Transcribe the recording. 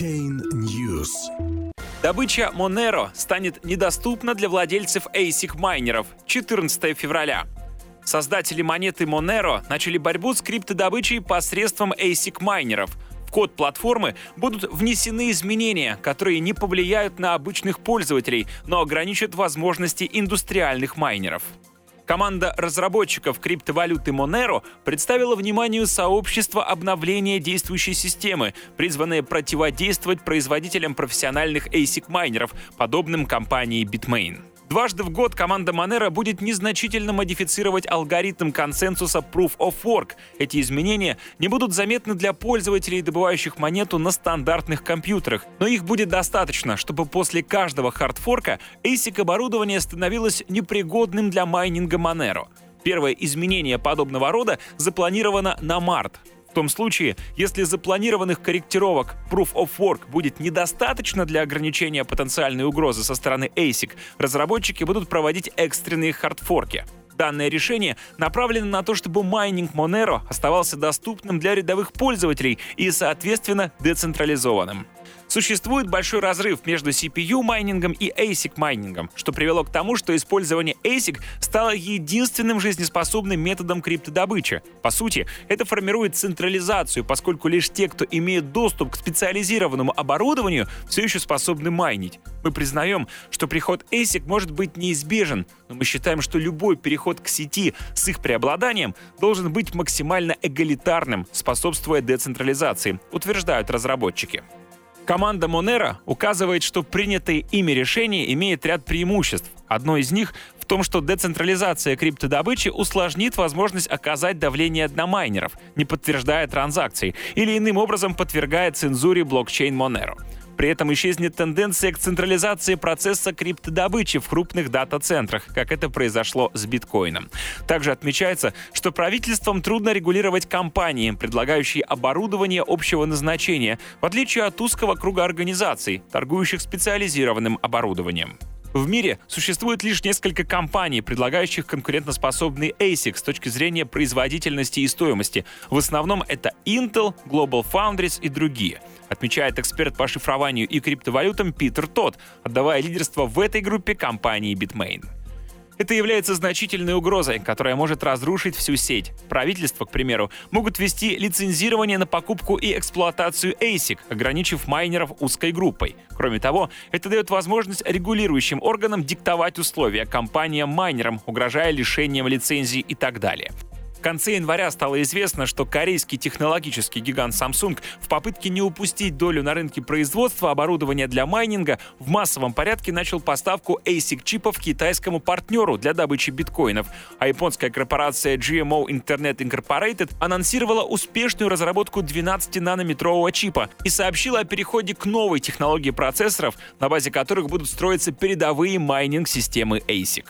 Blockchain News. Добыча Monero станет недоступна для владельцев ASIC-майнеров 14 февраля. Создатели монеты Monero начали борьбу с криптодобычей посредством ASIC-майнеров. В код платформы будут внесены изменения, которые не повлияют на обычных пользователей, но ограничат возможности индустриальных майнеров. Команда разработчиков криптовалюты Monero представила вниманию сообщества обновления действующей системы, призванное противодействовать производителям профессиональных ASIC-майнеров, подобным компании Bitmain. Дважды в год команда Monero будет незначительно модифицировать алгоритм консенсуса Proof of Work. Эти изменения не будут заметны для пользователей, добывающих монету на стандартных компьютерах, но их будет достаточно, чтобы после каждого хардфорка ASIC-оборудование становилось непригодным для майнинга Monero. Первое изменение подобного рода запланировано на март. В том случае, если запланированных корректировок Proof of Work будет недостаточно для ограничения потенциальной угрозы со стороны ASIC, разработчики будут проводить экстренные хардфорки. Данное решение направлено на то, чтобы майнинг Monero оставался доступным для рядовых пользователей и, соответственно, децентрализованным. Существует большой разрыв между CPU-майнингом и ASIC-майнингом, что привело к тому, что использование ASIC стало единственным жизнеспособным методом криптодобычи. По сути, это формирует централизацию, поскольку лишь те, кто имеет доступ к специализированному оборудованию, все еще способны майнить. Мы признаем, что приход ASIC может быть неизбежен, но мы считаем, что любой переход к сети с их преобладанием должен быть максимально эгалитарным, способствуя децентрализации, утверждают разработчики. Команда Monero указывает, что принятые ими решения имеют ряд преимуществ. Одно из них в том, что децентрализация криптодобычи усложнит возможность оказать давление на майнеров, не подтверждая транзакции, или иным образом подвергая цензуре блокчейн Monero. При этом исчезнет тенденция к централизации процесса криптодобычи в крупных дата-центрах, как это произошло с биткоином. Также отмечается, что правительством трудно регулировать компании, предлагающие оборудование общего назначения, в отличие от узкого круга организаций, торгующих специализированным оборудованием. В мире существует лишь несколько компаний, предлагающих конкурентоспособный ASIC с точки зрения производительности и стоимости. В основном это Intel, Global Foundries и другие. Отмечает эксперт по шифрованию и криптовалютам Питер Тот, отдавая лидерство в этой группе компании Bitmain. Это является значительной угрозой, которая может разрушить всю сеть. Правительства, к примеру, могут ввести лицензирование на покупку и эксплуатацию ASIC, ограничив майнеров узкой группой. Кроме того, это дает возможность регулирующим органам диктовать условия компаниям-майнерам, угрожая лишением лицензий и так далее. В конце января стало известно, что корейский технологический гигант Samsung в попытке не упустить долю на рынке производства оборудования для майнинга в массовом порядке начал поставку ASIC-чипов китайскому партнеру для добычи биткоинов, а японская корпорация GMO Internet Incorporated анонсировала успешную разработку 12-нанометрового чипа и сообщила о переходе к новой технологии процессоров, на базе которых будут строиться передовые майнинг-системы ASIC.